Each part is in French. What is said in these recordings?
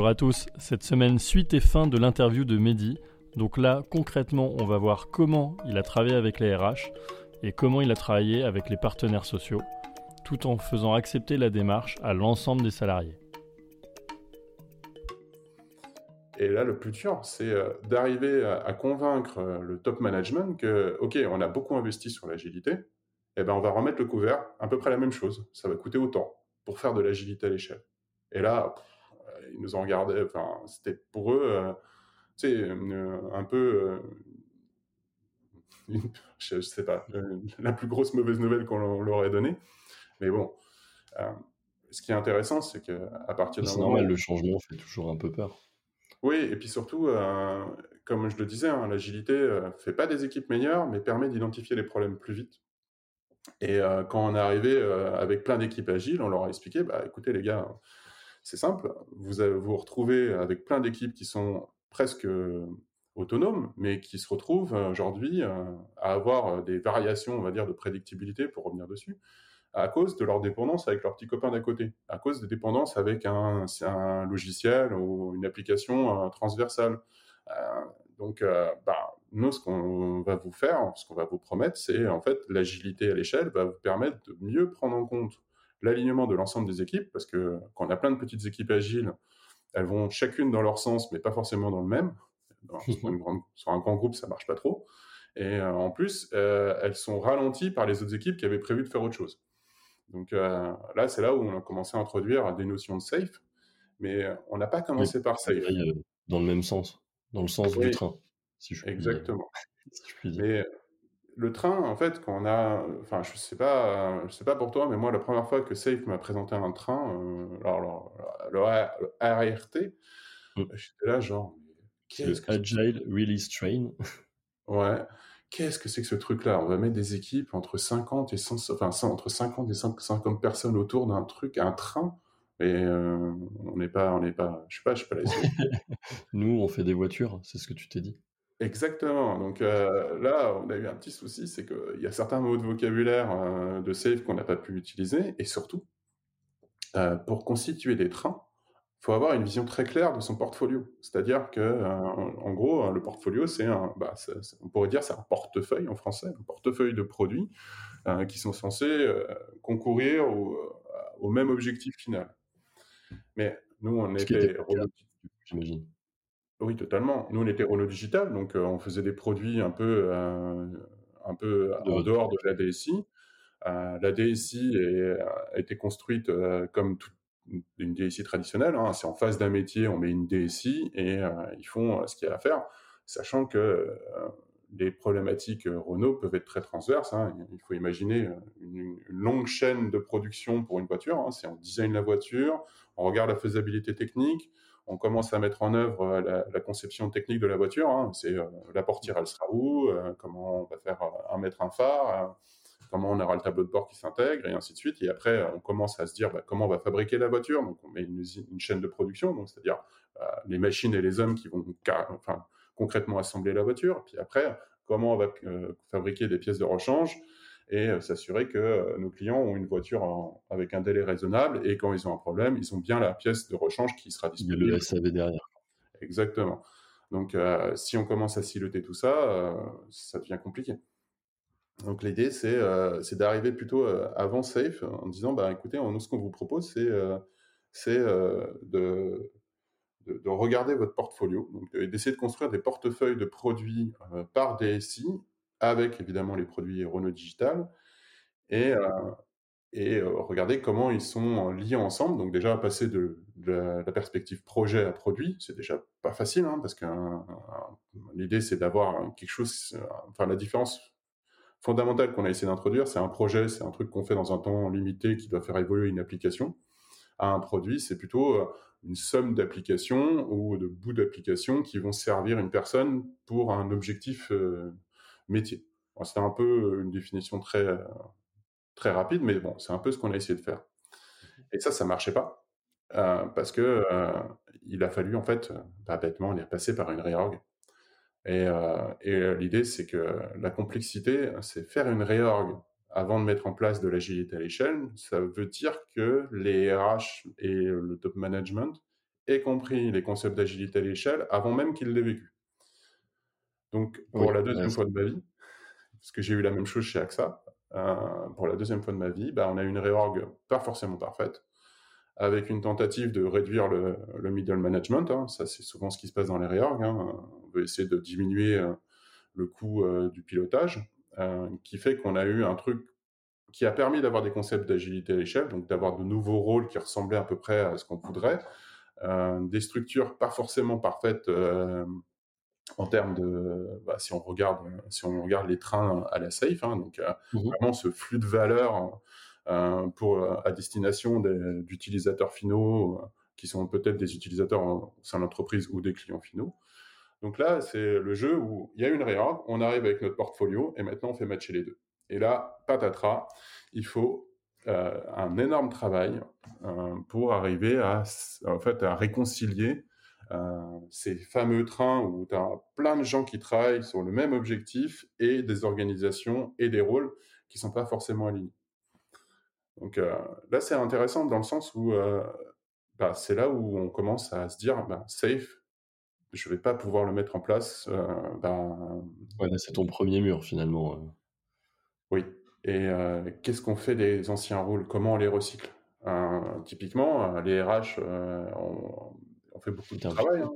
Bonjour à tous, cette semaine suite et fin de l'interview de Mehdi. Donc là, concrètement, on va voir comment il a travaillé avec les RH et comment il a travaillé avec les partenaires sociaux, tout en faisant accepter la démarche à l'ensemble des salariés. Et là, le plus dur, c'est euh, d'arriver à, convaincre euh, le top management que, OK, on a beaucoup investi sur l'agilité, et ben on va remettre le couvert, à peu près la même chose. Ça va coûter autant pour faire de l'agilité à l'échelle. Et là, ils nous ont regardé, enfin, c'était pour eux, euh, tu sais, une- un peu, euh, une- je, je sais pas, euh, la plus grosse mauvaise nouvelle qu'on leur- ait donnée. Mais bon, euh, ce qui est intéressant, c'est qu'à partir d'un moment normal, le changement fait toujours un peu peur. oui, et puis surtout, euh, comme je le disais, hein, l'agilité ne fait pas des équipes meilleures, mais permet d'identifier les problèmes plus vite. Et euh, quand on est arrivé euh, avec plein d'équipes agiles, on leur a expliqué, bah, écoutez les gars, c'est simple, vous vous retrouvez avec plein d'équipes qui sont presque euh, autonomes, mais qui se retrouvent euh, aujourd'hui euh, à avoir des variations, on va dire, de prédictibilité, pour revenir dessus, à cause de leur dépendance avec leurs petits copains d'à côté, à cause des dépendances avec un, logiciel ou une application transversale. Donc, bah, nous, ce qu'on va vous faire, ce qu'on va vous promettre, c'est en fait l'agilité à l'échelle va vous permettre de mieux prendre en compte l'alignement de l'ensemble des équipes, parce que quand on a plein de petites équipes agiles, elles vont chacune dans leur sens, mais pas forcément dans le même. Sur, une grande- sur un grand groupe, ça marche pas trop. Et euh, en plus, euh, elles sont ralenties par les autres équipes qui avaient prévu de faire autre chose. Donc euh, là, c'est là où on a commencé à introduire des notions de safe, mais on n'a pas commencé par safe. Dans le même sens, dans le sens Oui. du train, si je puis, Exactement. si je puis dire. Mais le train, en fait, quand on a, enfin, je sais pas, euh, je sais pas pour toi, mais moi, la première fois que Safe m'a présenté un train, euh, alors, alors, le, le ART, Mm. j'étais là genre, mais Le qu'est-ce que Agile Release Train. ouais, qu'est-ce que c'est que ce truc-là? On va mettre des équipes entre 50 et 100, enfin, entre 50 et 50 personnes autour d'un truc, un train, et euh, on n'est pas, on n'est pas, je sais pas, je sais pas la Nous, on fait des voitures, c'est ce que tu t'es dit. Exactement. Donc euh, là, on a eu un petit souci, c'est qu'il y a certains mots de vocabulaire euh, de Safe qu'on n'a pas pu utiliser, et surtout, euh, pour constituer des trains, il faut avoir une vision très claire de son portfolio. C'est-à-dire que, en, gros, le portfolio, c'est un, bah, on pourrait dire, c'est un portefeuille en français, un portefeuille de produits qui sont censés concourir au, au même objectif final. Mais nous, on Ce était j'imagine. Oui, totalement. Nous, on était Renault Digital, donc euh, on faisait des produits un peu, euh, un peu De en dehors de la DSI. Euh, la DSI est- a été construite comme toute une DSI traditionnelle. hein. C'est en face d'un métier, on met une DSI et ils font ce qu'il y a à faire, sachant que les problématiques Renault peuvent être très transverses. hein. Il faut imaginer une, une longue chaîne de production pour une voiture. hein. C'est on design la voiture, on regarde la faisabilité technique, on commence à mettre en œuvre euh, la, conception technique de la voiture. hein. C'est euh, la portière, elle sera où euh, Comment on va faire un mettre un phare Comment on aura le tableau de bord qui s'intègre et ainsi de suite. Et après, on commence à se dire bah, comment on va fabriquer la voiture. Donc, on met une, chaîne de production, donc c'est-à-dire les machines et les hommes qui vont concrètement assembler la voiture. Puis après, comment on va fabriquer des pièces de rechange et euh, s'assurer que euh, nos clients ont une voiture en- avec un délai raisonnable et quand ils ont un problème, ils ont bien la pièce de rechange qui sera disponible. le SAV derrière. Exactement. Donc, euh, si on commence à siloter tout ça, euh, ça devient compliqué. Donc, l'idée, c'est euh, d'arriver plutôt avant Safe en disant, bah, écoutez, nous, ce qu'on vous propose, c'est de, de, de regarder votre portfolio, de- d'essayer de construire des portefeuilles de produits par DSI, avec évidemment les produits Renault Digital, et, euh, euh, regarder comment ils sont liés ensemble. Donc déjà, passer de, la, perspective projet à produit, c'est déjà pas facile, hein, parce que euh, l'idée, c'est d'avoir quelque chose... euh, Enfin, la différence fondamentale qu'on a essayé d'introduire, c'est un projet, c'est un truc qu'on fait dans un temps limité qui doit faire évoluer une application. à un produit, c'est plutôt une somme d'applications ou de bouts d'applications qui vont servir une personne pour un objectif métier. Un peu une définition très, très rapide, mais bon, c'est un peu ce qu'on a essayé de faire. Et ça, ça marchait pas. parce que il a fallu, en fait, bah, bêtement, est passé par une réorg. Et, et l'idée, c'est que la complexité, c'est faire une réorg avant de mettre en place de l'agilité à l'échelle. Ça veut dire que les RH et le top management aient compris les concepts d'agilité à l'échelle avant même qu'ils l'aient vécu. Donc, pour la deuxième fois de ma vie, parce que j'ai eu la même chose chez AXA, euh, pour la deuxième fois de ma vie, bah, on a une réorg pas forcément parfaite, avec une tentative de réduire le, middle management. Hein. Ça, c'est souvent ce qui se passe dans les réorgs. Hein. On veut essayer de diminuer euh, le coût euh, du pilotage, qui fait qu'on a eu un truc qui a permis d'avoir des concepts d'agilité à l'échelle, donc d'avoir de nouveaux rôles qui ressemblaient à peu près à ce qu'on voudrait, des structures pas forcément parfaites en termes de, bah, si on regarde, si on regarde les trains à la safe, hein, donc euh, mmh vraiment ce flux de valeur euh, pour euh, à destination d'utilisateurs finaux qui sont peut-être des utilisateurs au sein de l'entreprise ou des clients finaux. Donc là, c'est le jeu où il y a une réorg, on arrive avec notre portfolio et maintenant on fait matcher les deux. Et là, patatras, il faut un énorme travail pour arriver à, en fait, à réconcilier ces fameux trains où tu as plein de gens qui travaillent sur le même objectif et des organisations et des rôles qui sont pas forcément alignés. Donc euh, là, c'est intéressant dans le sens où euh, bah, c'est là où on commence à se dire, bah, safe, je vais pas pouvoir le mettre en place. Bah, c'est ton premier mur finalement. Oui. Et qu'est-ce qu'on fait des anciens rôles? Comment on les recycle? Typiquement, les RH, on, on fait beaucoup de travail. Hein.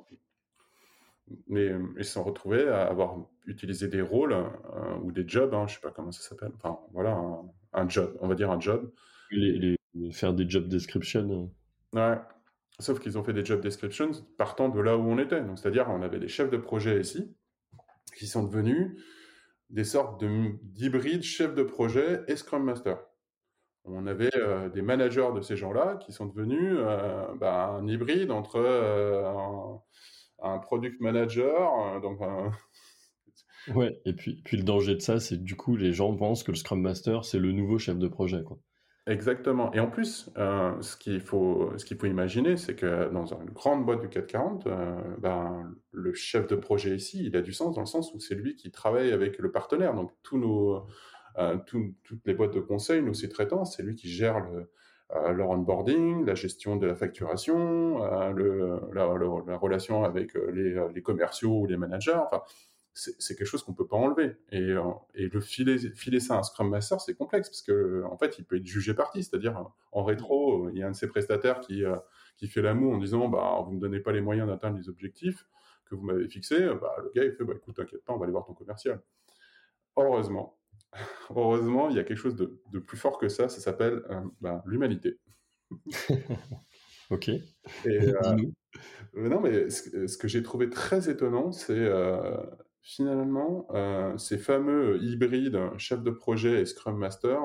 Mais euh, ils se sont retrouvés à avoir utilisé des rôles euh, ou des jobs, hein, je sais pas comment ça s'appelle. Enfin, voilà, un, job, on va dire un job. Les, faire des job descriptions. Euh. Ouais. Sauf qu'ils ont fait des job descriptions partant de là où on était. Donc, c'est-à-dire, on avait des chefs de projet ici qui sont devenus des sortes d'hybrides chefs de projet et Scrum Master on avait euh, des managers de ces gens-là qui sont devenus euh, bah, un hybride entre euh, un, product manager, donc Ouais, et puis, puis le danger de ça, c'est du coup, les gens pensent que le Scrum Master, c'est le nouveau chef de projet. Quoi. Exactement. Et en plus, ce qu'il faut, ce qu'il faut imaginer, c'est que dans une grande boîte du 440, ben, le chef de projet ici, il a du sens dans le sens où c'est lui qui travaille avec le partenaire. Donc, tous nos, euh, toutes les boîtes de conseil, nos sous-traitants, c'est lui qui gère le, euh, leur onboarding, la gestion de la facturation, euh, le, la, relation avec les, commerciaux ou les managers. Enfin, c'est quelque chose qu'on peut pas enlever. Et, et le filer, filer ça à un Scrum Master, c'est complexe parce que en fait, il peut être jugé parti. C'est-à-dire, en rétro, il y a un de ses prestataires qui, qui fait l'amour en disant, bah, vous me donnez pas les moyens d'atteindre les objectifs que vous m'avez fixés. Bah, le gars, il fait, bah, écoute, t'inquiète pas, on va aller voir ton commercial. Heureusement, heureusement, il y a quelque chose de, plus fort que ça, ça s'appelle euh, ben, l'humanité. ok. Euh, euh, non, mais ce, que j'ai trouvé très étonnant, c'est finalement ces fameux hybrides chef de projet et Scrum Master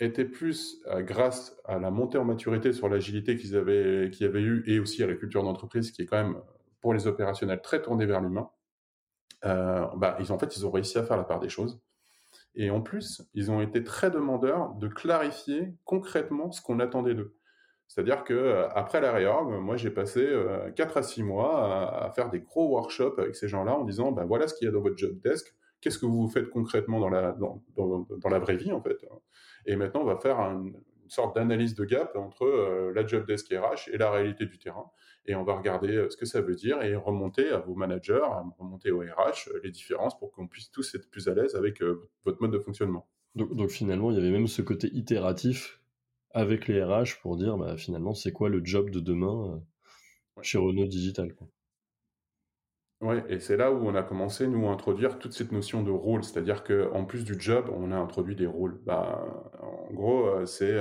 étaient plus grâce à la montée en maturité sur l'agilité qu'ils avaient, qu'ils avaient eu et aussi à la culture d'entreprise qui est quand même pour les opérationnels très tournée vers l'humain. bah, ils, en fait, ils ont réussi à faire la part des choses. Et en plus, ils ont été très demandeurs de clarifier concrètement ce qu'on attendait d'eux. C'est-à-dire que euh, après la réorg, moi j'ai passé 4 euh, à 6 mois à, faire des gros workshops avec ces gens-là en disant ben voilà ce qu'il y a dans votre job desk, qu'est-ce que vous faites concrètement dans la, dans, dans, la vraie vie en fait. Et maintenant on va faire une sorte d'analyse de gap entre euh, la job desk RH et la réalité du terrain et on va regarder euh, ce que ça veut dire et remonter à vos managers, remonter au RH euh, les différences pour qu'on puisse tous être plus à l'aise avec euh, votre mode de fonctionnement. Donc, finalement, il y avait même ce côté itératif avec les RH pour dire bah, finalement c'est quoi le job de demain chez Renault Digital. Oui, et c'est là où on a commencé, nous, à introduire toute cette notion de rôle. C'est-à-dire qu'en plus du job, on a introduit des rôles. Bah, en gros, c'est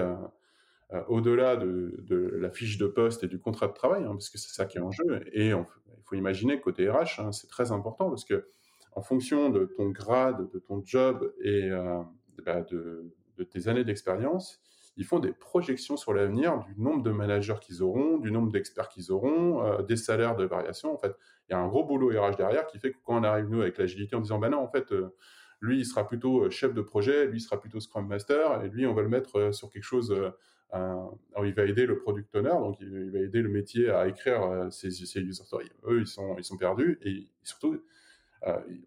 euh, au-delà de, la fiche de poste et du contrat de travail, hein, parce que c'est ça qui est en jeu. Et il faut imaginer côté RH, hein, c'est très important parce que en fonction de ton grade, de ton job et euh, bah, de, tes années d'expérience, ils font des projections sur l'avenir du nombre de managers qu'ils auront, du nombre d'experts qu'ils auront, euh, des salaires de variation. En fait, il y a un gros boulot RH derrière qui fait que quand on arrive, nous, avec l'agilité, en disant, bah non, en fait, lui, il sera plutôt euh, chef de projet, lui, sera plutôt Scrum Master, et lui, on va le mettre sur quelque chose, alors il va aider le product owner, donc il, va aider le métier à écrire ses, ses, user stories. Eux, ils sont, perdus, et surtout,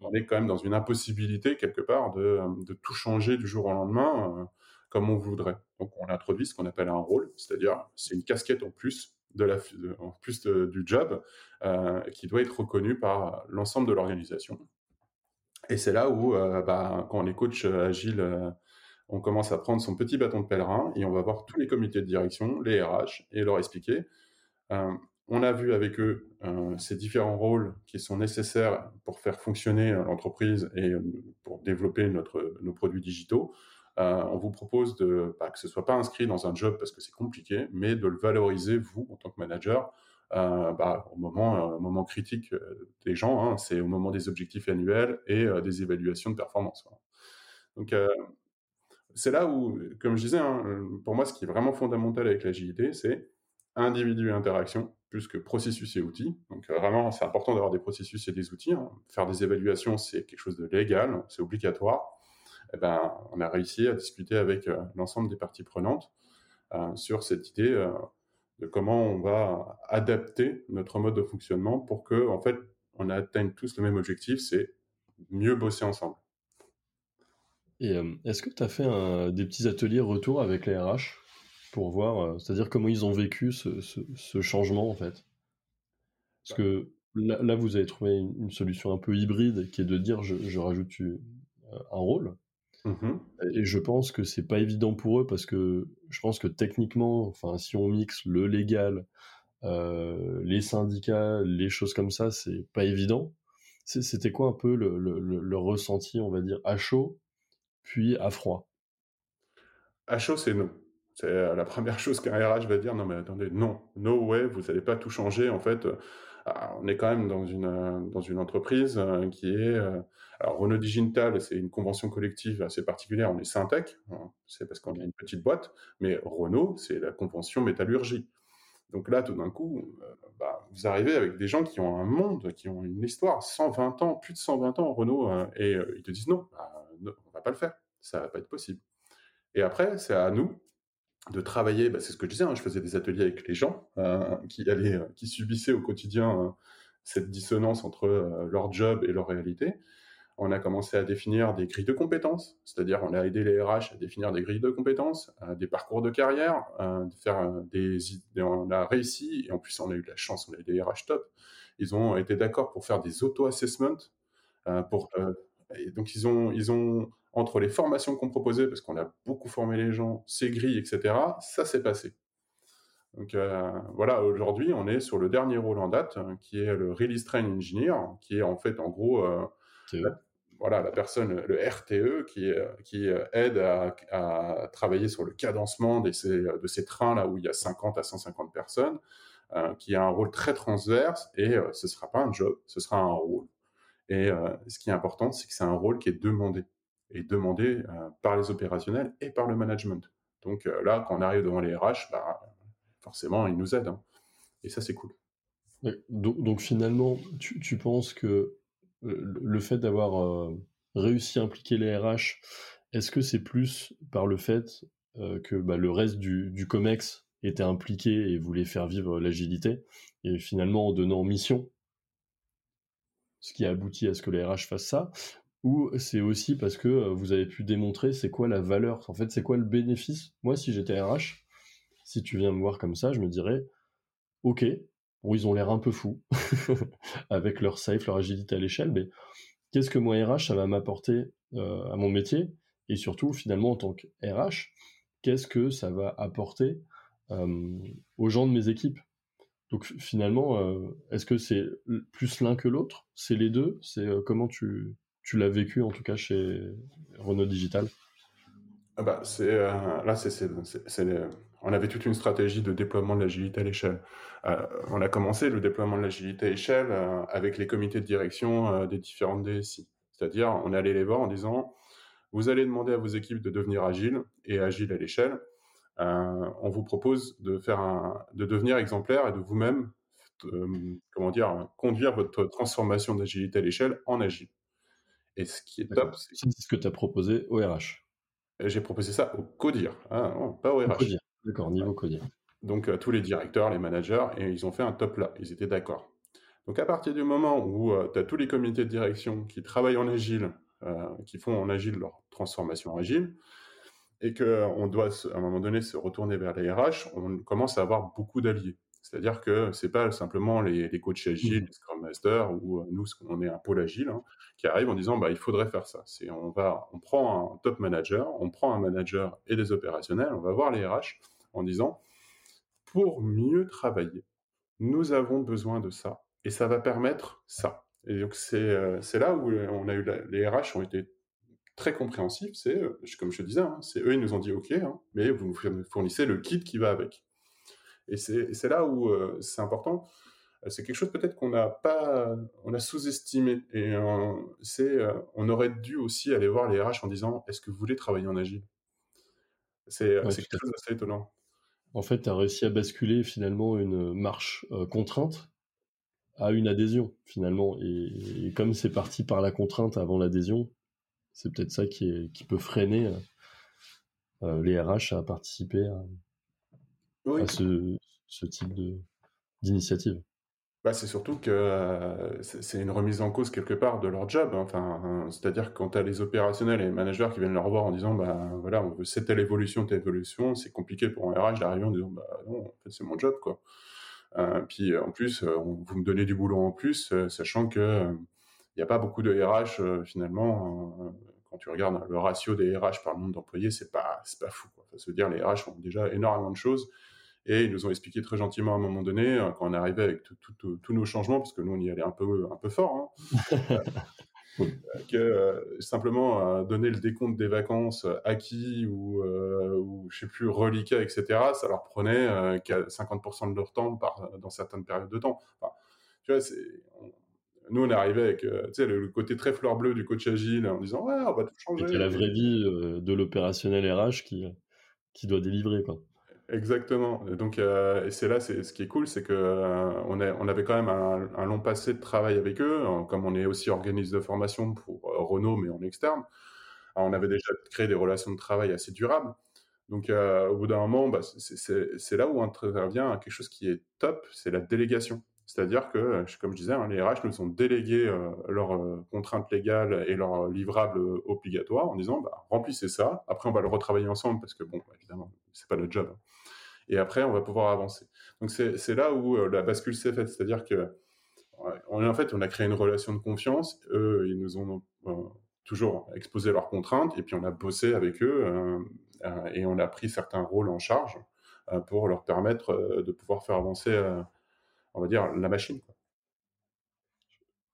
on est quand même dans une impossibilité, quelque part, de, tout changer du jour au lendemain comme on voudrait. Donc on introduit ce qu'on appelle un rôle, c'est-à-dire c'est une casquette en plus du job euh, qui doit être reconnu par l'ensemble de l'organisation. Et c'est là où, euh, bah, quand on est coach agile, euh, on commence à prendre son petit bâton de pèlerin et on va voir tous les comités de direction, les RH, et leur expliquer. on a vu avec eux ces différents rôles qui sont nécessaires pour faire fonctionner l'entreprise et pour développer notre, nos produits digitaux. Euh, on vous propose de, bah, que ce soit pas inscrit dans un job parce que c'est compliqué, mais de le valoriser vous en tant que manager euh, bah, au moment, euh, critique des gens. Hein, c'est au moment des objectifs annuels et des évaluations de performance. Donc c'est là où, comme je disais, hein, pour moi, ce qui est vraiment fondamental avec l'agilité, c'est individu et interaction, plus que processus et outils. Donc vraiment, c'est important d'avoir des processus et des outils. Hein. Faire des évaluations, c'est quelque chose de légal, c'est obligatoire. Eh ben, on a réussi à discuter avec euh, l'ensemble des parties prenantes euh, sur cette idée euh, de comment on va adapter notre mode de fonctionnement pour que, en fait, on atteigne tous le même objectif, c'est mieux bosser ensemble. Et est-ce que tu as fait des petits ateliers retour avec les RH pour voir, c'est-à-dire comment ils ont vécu ce, changement en fait? Parce que là, vous avez trouvé une, solution un peu hybride qui est de dire je, je rajoute un rôle, Mmh et je pense que c'est pas évident pour eux parce que je pense que techniquement, enfin, si on mixe le légal, euh, les syndicats, les choses comme ça, c'est pas évident. C'était quoi un peu le, ressenti, on va dire, à chaud, puis à froid? À chaud, c'est non. C'est euh, la première chose qu'un RH va dire. Non, mais attendez, non, no way, vous n'allez pas tout changer. En fait, ah, on est quand même dans une, euh, entreprise euh, qui est. Euh, alors, Renault Digital, c'est une convention collective assez particulière. On est Syntec, hein, c'est parce qu'on est une petite boîte, mais Renault, c'est la convention métallurgie. Donc là, tout d'un coup, bah, vous arrivez avec des gens qui ont un monde, qui ont une histoire, 120 ans, plus de 120 ans, Renault, et ils te disent non, bah, non, on va pas le faire, ça va pas être possible. Et après, c'est à nous de travailler, bah, c'est ce que je disais, hein, je faisais des ateliers avec les gens euh, qui allaient, euh, qui subissaient au quotidien euh, cette dissonance entre leur job et leur réalité. On a commencé à définir des grilles de compétences, c'est-à-dire on a aidé les RH à définir des grilles de compétences, des parcours de carrière, de faire des, on a réussi et en plus on a eu de la chance, on a eu des RH top. Ils ont été d'accord pour faire des auto-assessments pour et donc ils ont ils ont entre les formations qu'on proposait, parce qu'on a beaucoup formé les gens, ces grilles, etc., ça s'est passé. Donc euh, voilà, aujourd'hui, on est sur le dernier rôle en date, qui est le Release Train Engineer, qui est en fait, en gros, euh, la, voilà, la personne, le RTE, qui, qui aide à, travailler sur le cadencement de ces, de ces trains-là où il y a 50 à 150 personnes, euh, qui a un rôle très transverse, et ce ne sera pas un job, ce sera un rôle. Et ce qui est important, c'est que c'est un rôle qui est demandé est demandé euh, par les opérationnels et par le management. Donc euh, là, quand on arrive devant les RH, bah, forcément, ils nous aident. Hein. Et ça, c'est cool. Donc, finalement, tu, penses que euh, le fait d'avoir réussi à impliquer les RH, est-ce que c'est plus par le fait que bah, le reste du, COMEX était impliqué et voulait faire vivre l'agilité, et finalement en donnant mission, ce qui a abouti à ce que les RH fassent ça, ou c'est aussi parce que euh, vous avez pu démontrer c'est quoi la valeur, en fait c'est quoi le bénéfice? Moi si j'étais RH, si tu viens me voir comme ça, je me dirais, ok, bon ils ont l'air un peu fous avec leur safe, leur agilité à l'échelle, mais qu'est-ce que moi RH ça va m'apporter euh, à mon métier? Et surtout finalement en tant que RH, qu'est-ce que ça va apporter euh, aux gens de mes équipes? Donc finalement, est-ce que c'est plus l'un que l'autre? C'est les deux? C'est comment tu tu l'as vécu en tout cas chez Renault Digital? Ah bah, c'est euh, là c'est on avait toute une stratégie de déploiement de l'agilité à l'échelle. Euh, on a commencé le déploiement de l'agilité à l'échelle euh, avec les comités de direction des différentes DSI. C'est-à-dire, on allait les voir en disant, vous allez demander à vos équipes de devenir agiles et agiles à l'échelle. On vous propose de faire un, de devenir exemplaire et de vous-même, comment dire, conduire votre transformation d'agilité à l'échelle en agile. Et ce qui est top, c'est ce que tu as proposé au RH. J'ai proposé ça au CODIR, hein, pas au RH. D'accord, niveau CODIR. Donc tous les directeurs, les managers, et ils ont fait un top là, ils étaient d'accord. Donc à partir du moment où tu as tous les comités de direction qui travaillent en agile, qui font en agile leur transformation agile, et qu'on doit à un moment donné se retourner vers les RH, on commence à avoir beaucoup d'alliés. C'est-à-dire que c'est pas simplement les, les coachs agiles, mmh. les Scrum Masters ou euh, nous, on est un pôle agile, hein, qui arrivent en disant bah, il faudrait faire ça. C'est, on, va, on prend un top manager, on prend un manager et des opérationnels, on va voir les RH en disant pour mieux travailler, nous avons besoin de ça et ça va permettre ça. Et donc c'est, euh, c'est là où on a eu les RH ont été très compréhensifs. C'est comme je te disais, hein, c'est eux ils nous ont dit ok, hein, mais vous nous fournissez le kit qui va avec. Et c'est là où euh, c'est important. C'est quelque chose peut-être qu'on n'a pas, on a sous-estimé. Et c'est, euh, on aurait dû aussi aller voir les RH en disant, est-ce que vous voulez travailler en agile? C'est quelque chose d'assez étonnant. En fait, tu as réussi à basculer finalement une marche euh, contrainte à une adhésion finalement. Et, comme c'est parti par la contrainte avant l'adhésion, c'est peut-être ça qui, est, qui peut freiner les RH à participer à, à ce, type d'initiative bah, c'est surtout que euh, c'est une remise en cause quelque part de leur job. Hein. Enfin, hein, c'est-à-dire quand tu as les opérationnels et les managers qui viennent leur voir en disant bah voilà, on veut cette telle évolution, telle évolution, c'est compliqué pour un RH d'arriver en disant bah non, en fait c'est mon job quoi. Euh, puis en plus, euh, vous me donnez du boulot en plus, sachant que il n'y a pas beaucoup de RH finalement. quand tu regardes le ratio des RH par nombre d'employés, c'est pas c'est pas fou. Quoi. Ça veut dire les RH ont déjà énormément de choses et ils nous ont expliqué très gentiment à un moment donné, euh, quand on arrivait avec tous nos changements, parce que nous, on y allait un peu, un peu fort, hein, euh, que euh, simplement donner le décompte des vacances acquis ou, ou je sais plus, reliquats, etc., ça leur prenait 50% de leur temps par, dans certaines périodes de temps. tu vois, nous, on est arrivé avec le, côté très fleur bleue du coach agile en disant Ouais, on va tout changer. C'est la vraie vie de l'opérationnel RH qui, qui doit délivrer. Quoi. Exactement. Et donc, euh, et c'est là, c'est ce qui est cool, c'est que euh, on, on avait quand même un, long passé de travail avec eux, comme on est aussi organisme de formation pour euh, Renault, mais en externe. on avait déjà créé des relations de travail assez durables. Donc, au bout d'un moment, bah, c'est là où intervient quelque chose qui est top, c'est la délégation. C'est-à-dire que, comme je disais, hein, les RH nous ont délégué leurs contraintes légales et leurs livrables obligatoires en disant bah, remplissez ça. Après, on va le retravailler ensemble parce que, bon, évidemment, c'est pas le job. Hein et après, on va pouvoir avancer. Donc, c'est là où euh, la bascule s'est faite. C'est-à-dire que, en fait, on a créé une relation de confiance. Eux, ils nous ont euh, toujours exposé leurs contraintes, et puis on a bossé avec eux, euh, et on a pris certains rôles en charge pour leur permettre de pouvoir faire avancer, on va dire, la machine.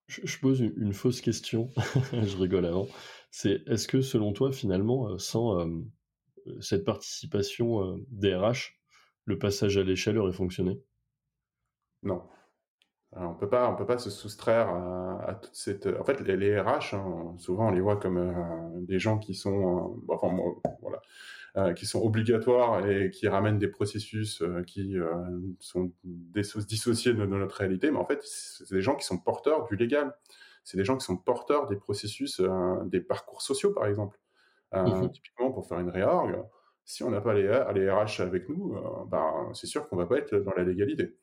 Je, pose une, fausse question, je rigole avant. C'est est-ce que selon toi, finalement, sans cette participation des RH, le passage à l'échelle aurait fonctionné? Non. on peut pas, on peut pas se soustraire à, toute cette. En fait, les, RH, hein, souvent, on les voit comme euh, des gens qui sont, euh, enfin, voilà, euh, qui sont obligatoires et qui ramènent des processus qui sont dissociés de, notre réalité. Mais en fait, c'est des gens qui sont porteurs du légal. C'est des gens qui sont porteurs des processus, des parcours sociaux, par exemple. Mmh typiquement, pour faire une réorg, si on n'a pas les, les, RH avec nous, euh, ben, c'est sûr qu'on va pas être dans la légalité.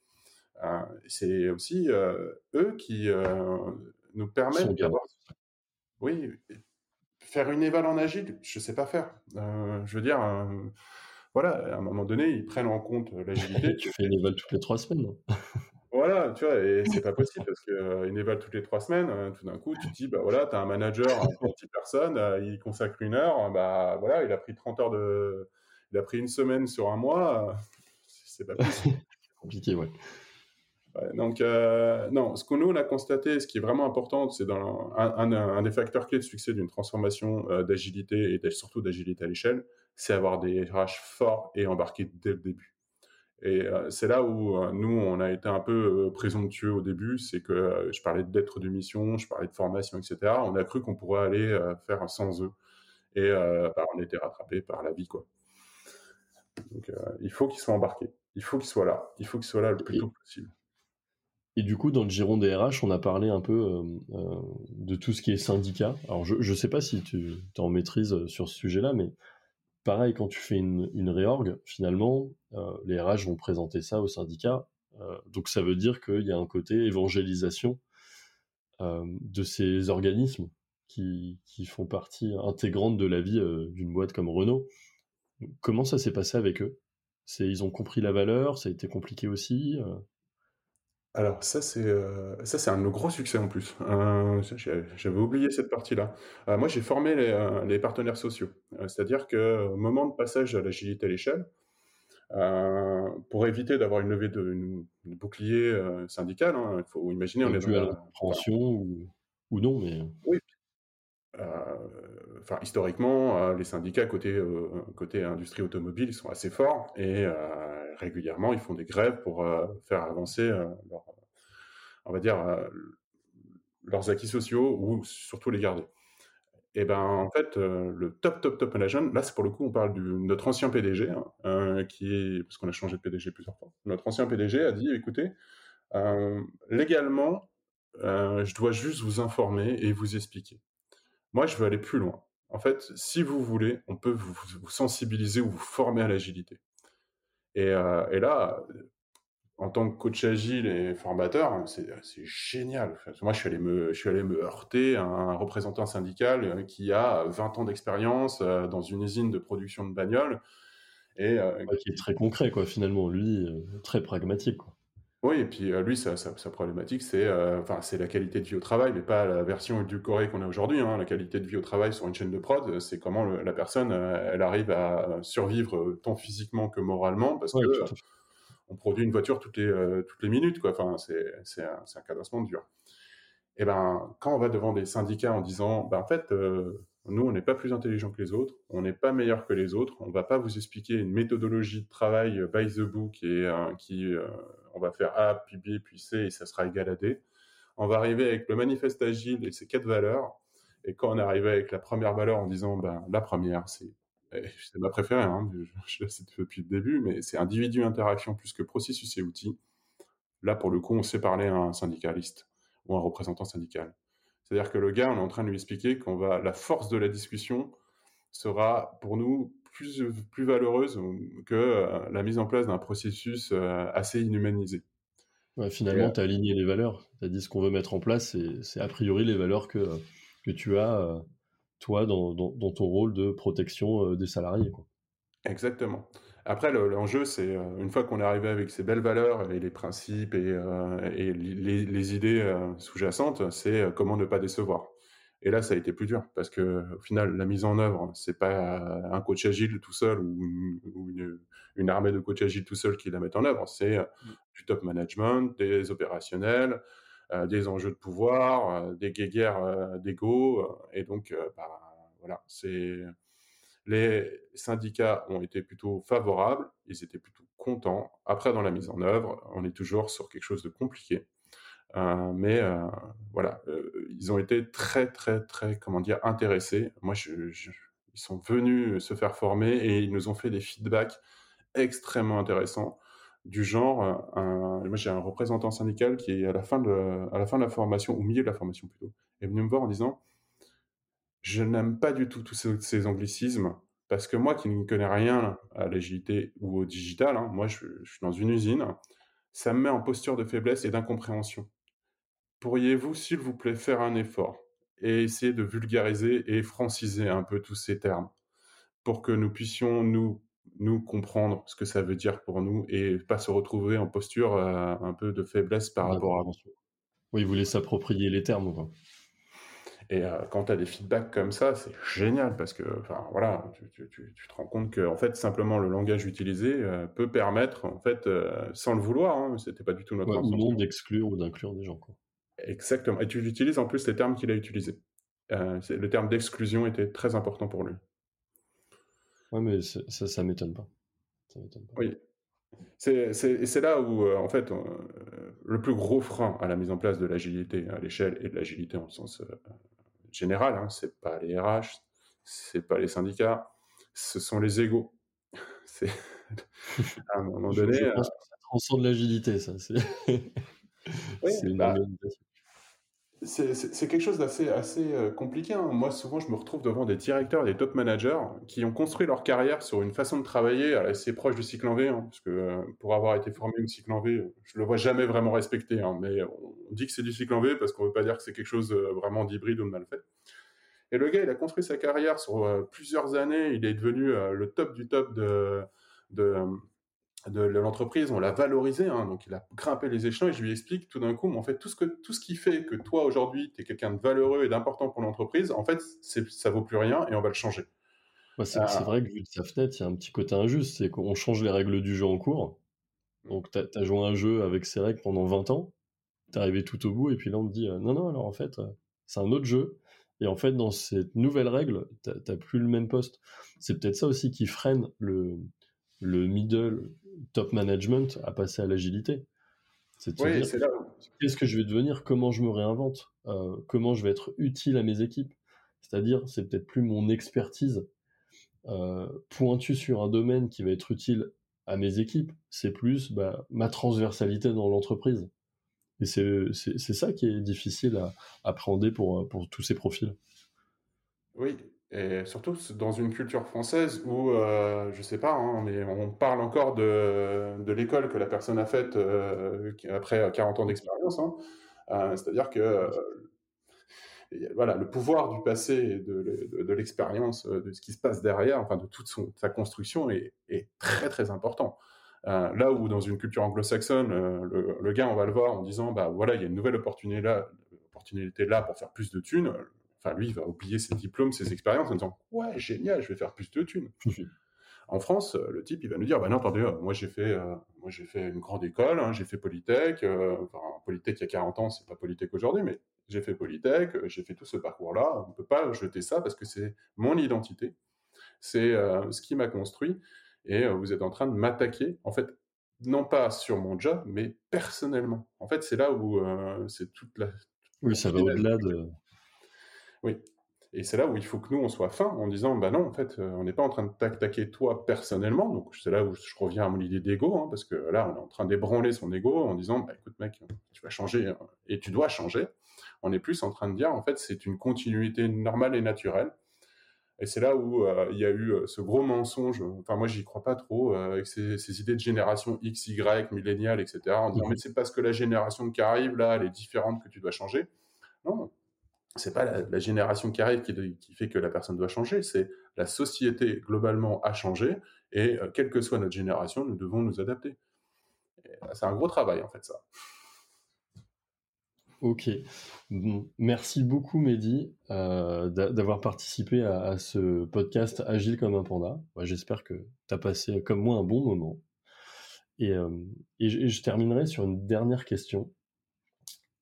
Euh, c'est aussi euh, eux qui nous permettent d'avoir. Oui, faire une éval en agile, je sais pas faire. je veux dire, voilà, à un moment donné, ils prennent en compte l'agilité. tu fais une éval toutes les trois semaines. Voilà, tu vois, et c'est pas possible parce qu'une euh, éval toutes les trois semaines, euh, tout d'un coup, tu te dis, bah voilà, tu as un manager 10 personnes, euh, il consacre une heure, bah voilà, il a pris 30 heures de. Il a pris une semaine sur un mois, c'est pas possible. compliqué, ouais. Donc, non, ce qu'on a constaté, ce qui est vraiment important, c'est dans un, un, des facteurs clés de succès d'une transformation d'agilité et surtout d'agilité à l'échelle, c'est avoir des RH forts et embarqués dès le début. Et euh, c'est là où euh, nous, on a été un peu euh, présomptueux au début, c'est que je parlais d'être de mission, je parlais de formation, etc. On a cru qu'on pourrait aller faire sans eux. Et bah, on été rattrapé par la vie, quoi. Donc, il faut qu'ils soient embarqués. Il faut qu'ils soient là. Il faut qu'ils soient là le plus tôt possible. Et du coup, dans le giron des RH, on a parlé un peu de tout ce qui est syndicat. Alors, je ne sais pas si tu en maîtrises sur ce sujet-là, mais pareil, quand tu fais une, une réorg, finalement, les RH vont présenter ça au syndicat. donc, ça veut dire qu'il y a un côté évangélisation de ces organismes qui, font partie intégrante de la vie d'une boîte comme Renault. Comment ça s'est passé avec eux? Ils ont compris la valeur Ça a été compliqué aussi alors ça c'est ça c'est un de nos gros succès en plus. j'avais oublié cette partie-là. moi j'ai formé les, partenaires sociaux. c'est-à-dire que au moment de passage à l'agilité à l'échelle, pour éviter d'avoir une levée de, bouclier syndical, hein, il faut imaginer on est dans la compréhension ou, ou, non, mais oui, historiquement, euh, les syndicats côté, euh, industrie automobile sont assez forts et euh, régulièrement, ils font des grèves pour faire avancer on va dire, leurs acquis sociaux ou surtout les garder. Et ben en fait, le top, top, top management, là, c'est pour le coup, on parle de notre ancien PDG, hein, parce qu'on a changé de PDG plusieurs fois, notre ancien PDG a dit, écoutez, légalement, je dois juste vous informer et vous expliquer. Moi, je veux aller plus loin. En fait, si vous voulez, on peut vous, sensibiliser ou vous former à l'agilité. Et, euh, là, en tant que coach agile et formateur, c'est génial. Moi, je suis, allé me, je suis allé me heurter à un représentant syndical euh, qui a 20 ans d'expérience euh, dans une usine de production de bagnoles. Et, qui est très concret, quoi, finalement. Lui, très pragmatique. Quoi. Oui, et puis euh, lui, sa, problématique, c'est euh, c'est la qualité de vie au travail, mais pas la version du Corée qu'on a aujourd'hui. Hein. La qualité de vie au travail sur une chaîne de prod, c'est comment la personne, euh, elle arrive à survivre tant physiquement que moralement, parce que on produit une voiture toutes les, toutes les minutes, quoi. Enfin, c'est un, un cadencement dur. Et ben, quand on va devant des syndicats en disant, ben, en fait, nous, on n'est pas plus intelligent que les autres, on n'est pas meilleur que les autres, on ne va pas vous expliquer une méthodologie de travail by the book et qui on va faire A, puis B, puis C, et ça sera égal à D. On va arriver avec le manifeste agile et ses quatre valeurs. Et quand on est arrivé avec la première valeur en disant, ben, la première, c'est eh, ma préférée, hein, je, l'ai depuis le début, mais c'est individu interaction plus que processus et outils. Là, pour le coup, on sait parler à un syndicaliste ou un représentant syndical. C'est-à-dire que le gars, on est en train de lui expliquer qu'on va, la force de la discussion sera pour nous plus, plus valeureuse que euh, la mise en place d'un processus euh, assez inhumanisé. finalement, tu as aligné les valeurs. Tu as dit ce qu'on veut mettre en place, c'est a priori les valeurs que, que tu as, euh, toi, dans, dans, ton rôle de protection des salariés. Quoi. Exactement. Après, l'enjeu, c'est une fois qu'on est arrivé avec ces belles valeurs et les principes et, et les, les, idées sous-jacentes, c'est comment ne pas décevoir. Et là, ça a été plus dur parce que au final, la mise en œuvre, c'est pas un coach agile tout seul ou, une, armée de coach agile tout seul qui la met en œuvre. C'est mmh. du top management, des opérationnels, euh, des enjeux de pouvoir, euh, des guéguerres euh, d'ego. et donc, bah, voilà, c'est les syndicats ont été plutôt favorables, ils étaient plutôt contents. Après, dans la mise en œuvre, on est toujours sur quelque chose de compliqué. Euh, mais euh, voilà, euh, ils ont été très, très, très, comment dire, intéressés. Moi, ils sont venus se faire former et ils nous ont fait des feedbacks extrêmement intéressants du genre, moi j'ai un représentant syndical qui à la fin de, à la fin de la formation, au milieu de la formation plutôt, est venu me voir en disant, je n'aime pas du tout tous ces, anglicismes parce que moi qui ne connais rien à l'agilité ou au digital, hein, moi je, je, suis dans une usine, ça me met en posture de faiblesse et d'incompréhension pourriez-vous, s'il vous plaît, faire un effort et essayer de vulgariser et franciser un peu tous ces termes pour que nous puissions nous nous comprendre ce que ça veut dire pour nous et pas se retrouver en posture euh, un peu de faiblesse par rapport à Oui, vous voulez s'approprier les termes. Quoi. Et euh, quand tu as des feedbacks comme ça, c'est génial parce que, enfin, voilà, tu, te rends compte que, en fait, simplement le langage utilisé euh, peut permettre, en fait, sans le vouloir, hein, c'était pas du tout notre intention. Ou non d'exclure ou d'inclure des gens. Quoi. Exactement. Et tu utilises en plus les termes qu'il a utilisés. Euh, le terme d'exclusion était très important pour lui. Oui, mais ça, ça m'étonne pas. Ça m'étonne pas. Oui. C'est là où, euh, en fait, euh, le plus gros frein à la mise en place de l'agilité à l'échelle et de l'agilité en sens général, hein, c'est pas les RH, c'est pas les syndicats, ce sont les égaux. à un moment donné. Je, pense que ça transcende l'agilité, ça. C'est une bah, c'est quelque chose d'assez assez, euh, compliqué. Hein. Moi, souvent, je me retrouve devant des directeurs, des top managers qui ont construit leur carrière sur une façon de travailler assez proche du cycle en V. Hein, parce que euh, pour avoir été formé au cycle en V, je le vois jamais vraiment respecté. Hein, mais on dit que c'est du cycle en V parce qu'on veut pas dire que c'est quelque chose euh, vraiment d'hybride ou de mal fait. Et le gars, il a construit sa carrière sur plusieurs années. Il est devenu le top du top de, de de l'entreprise, on l'a valorisé, hein, donc il a grimpé les échelons et je lui explique tout d'un coup, mais en fait, tout ce, que, tout ce qui fait que toi, aujourd'hui, tu es quelqu'un de valeureux et d'important pour l'entreprise, en fait, ça vaut plus rien et on va le changer. c'est euh, vrai que vu de sa fenêtre, il y a un petit côté injuste, c'est qu'on change les règles du jeu en cours. Mm. Donc, tu as, joué un jeu avec ses règles pendant 20 ans, tu es arrivé tout au bout, et puis là, on te dit, euh, non, non, alors en fait, euh, c'est un autre jeu. Et en fait, dans cette nouvelle règle, tu n'as plus le même poste. C'est peut-être ça aussi qui freine le, le middle top management à passer à l'agilité. C'est de se dire qu'est-ce que je vais devenir, comment je me réinvente, euh, comment je vais être utile à mes équipes. C'est-à-dire, c'est peut-être plus mon expertise euh, pointue sur un domaine qui va être utile à mes équipes, c'est plus bah, ma transversalité dans l'entreprise. Et c'est ça qui est difficile à appréhender pour, pour tous ces profils. Oui, et surtout dans une culture française où, euh, je sais pas, hein, mais on parle encore de, l'école que la personne a faite euh, après 40 ans d'expérience. Hein. Euh, C'est-à-dire que euh, voilà, le pouvoir du passé et de, l'expérience, de ce qui se passe derrière, enfin de toute sa construction est, est très très important. Là où dans une culture anglo-saxonne, le, le, gars, on va le voir en disant, bah voilà, il y a une nouvelle opportunité là, opportunité là pour faire plus de thunes Enfin, lui, il va oublier ses diplômes, ses expériences en disant Ouais, génial, je vais faire plus de thunes. en France, euh, le type, il va nous dire Bah non, attendez, euh, moi j'ai fait, euh, moi j'ai fait une grande école, hein, j'ai fait Polytech. enfin, Polytech il y a 40 ans, c'est pas Polytech aujourd'hui, mais j'ai fait Polytech, j'ai fait tout ce parcours-là. On ne peut pas jeter ça parce que c'est mon identité, c'est ce qui m'a construit. Et vous êtes en train de m'attaquer, en fait, non pas sur mon job, mais personnellement. En fait, c'est là où c'est toute la. Oui, ça va au-delà de. Oui. Et c'est là où il faut que nous, on soit fin en disant, bah non, en fait, euh, on n'est pas en train de t'attaquer toi personnellement. Donc, c'est là où je reviens à mon idée d'ego, hein, parce que là, on est en train d'ébranler son ego en disant, bah écoute, mec, tu vas changer hein, et tu dois changer. On est plus en train de dire, en fait, c'est une continuité normale et naturelle. Et c'est là où euh, il y a eu euh, ce gros mensonge. Enfin, moi, j'y crois pas trop avec ces, idées de génération X, Y, millénial, etc. En disant, mmh mais c'est parce que la génération qui arrive là, elle est différente que tu dois changer. Non, c'est pas la, génération qui arrive qui, fait que la personne doit changer, c'est la société globalement a changé et euh, quelle que soit notre génération, nous devons nous adapter. Euh, c'est un gros travail en fait ça. Ok. Merci beaucoup Mehdi euh, d'avoir participé à, ce podcast Agile comme un panda. J'espère que tu as passé comme moi un bon moment. Et, et je terminerai sur une dernière question.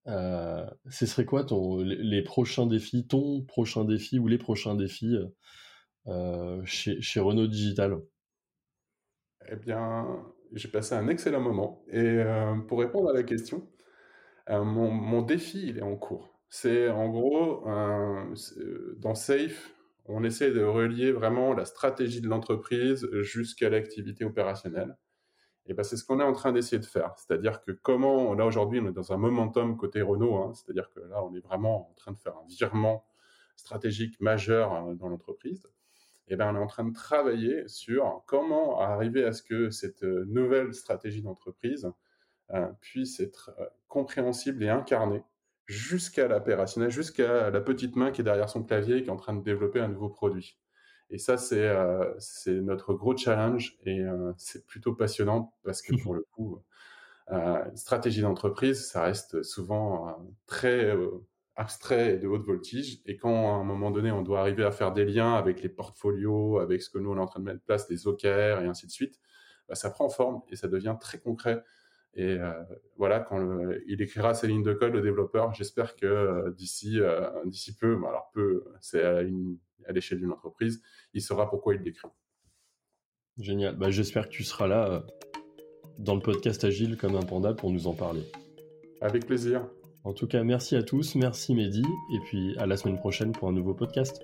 Euh, ce serait quoi ton, les prochains défis, ton prochain défi ou les prochains défis euh, chez, chez, Renault Digital? Eh bien, j'ai passé un excellent moment. Et euh, pour répondre à la question, mon, mon, défi, il est en cours. C'est en gros, dans Safe, on essaie de relier vraiment la stratégie de l'entreprise jusqu'à l'activité opérationnelle. Et ben c'est ce qu'on est en train d'essayer de faire. C'est-à-dire que comment, là aujourd'hui, on est dans un momentum côté Renault, hein, c'est-à-dire que là, on est vraiment en train de faire un virement stratégique majeur euh, dans l'entreprise. Et ben on est en train de travailler sur comment arriver à ce que cette euh, nouvelle stratégie d'entreprise euh, puisse être compréhensible et incarnée jusqu'à l'opérationnel, jusqu'à la petite main qui est derrière son clavier et qui est en train de développer un nouveau produit. Et ça, c'est euh, c'est notre gros challenge et euh, c'est plutôt passionnant parce que pour le coup, euh, stratégie d'entreprise, ça reste souvent très abstrait et de haute voltige. Et quand à un moment donné, on doit arriver à faire des liens avec les portfolios, avec ce que nous on est en train de mettre en place, les OKR et ainsi de suite, bah, ça prend forme et ça devient très concret. Et euh, voilà, quand il écrira ses lignes de code, le développeur, j'espère que d'ici d'ici peu, alors peu, c'est une à l'échelle d'une entreprise, il saura pourquoi il l'écrit. Génial. Bah, J'espère que tu seras là euh, dans le podcast Agile comme un panda pour nous en parler. Avec plaisir. En tout cas, merci à tous, merci Mehdi, et puis à la semaine prochaine pour un nouveau podcast.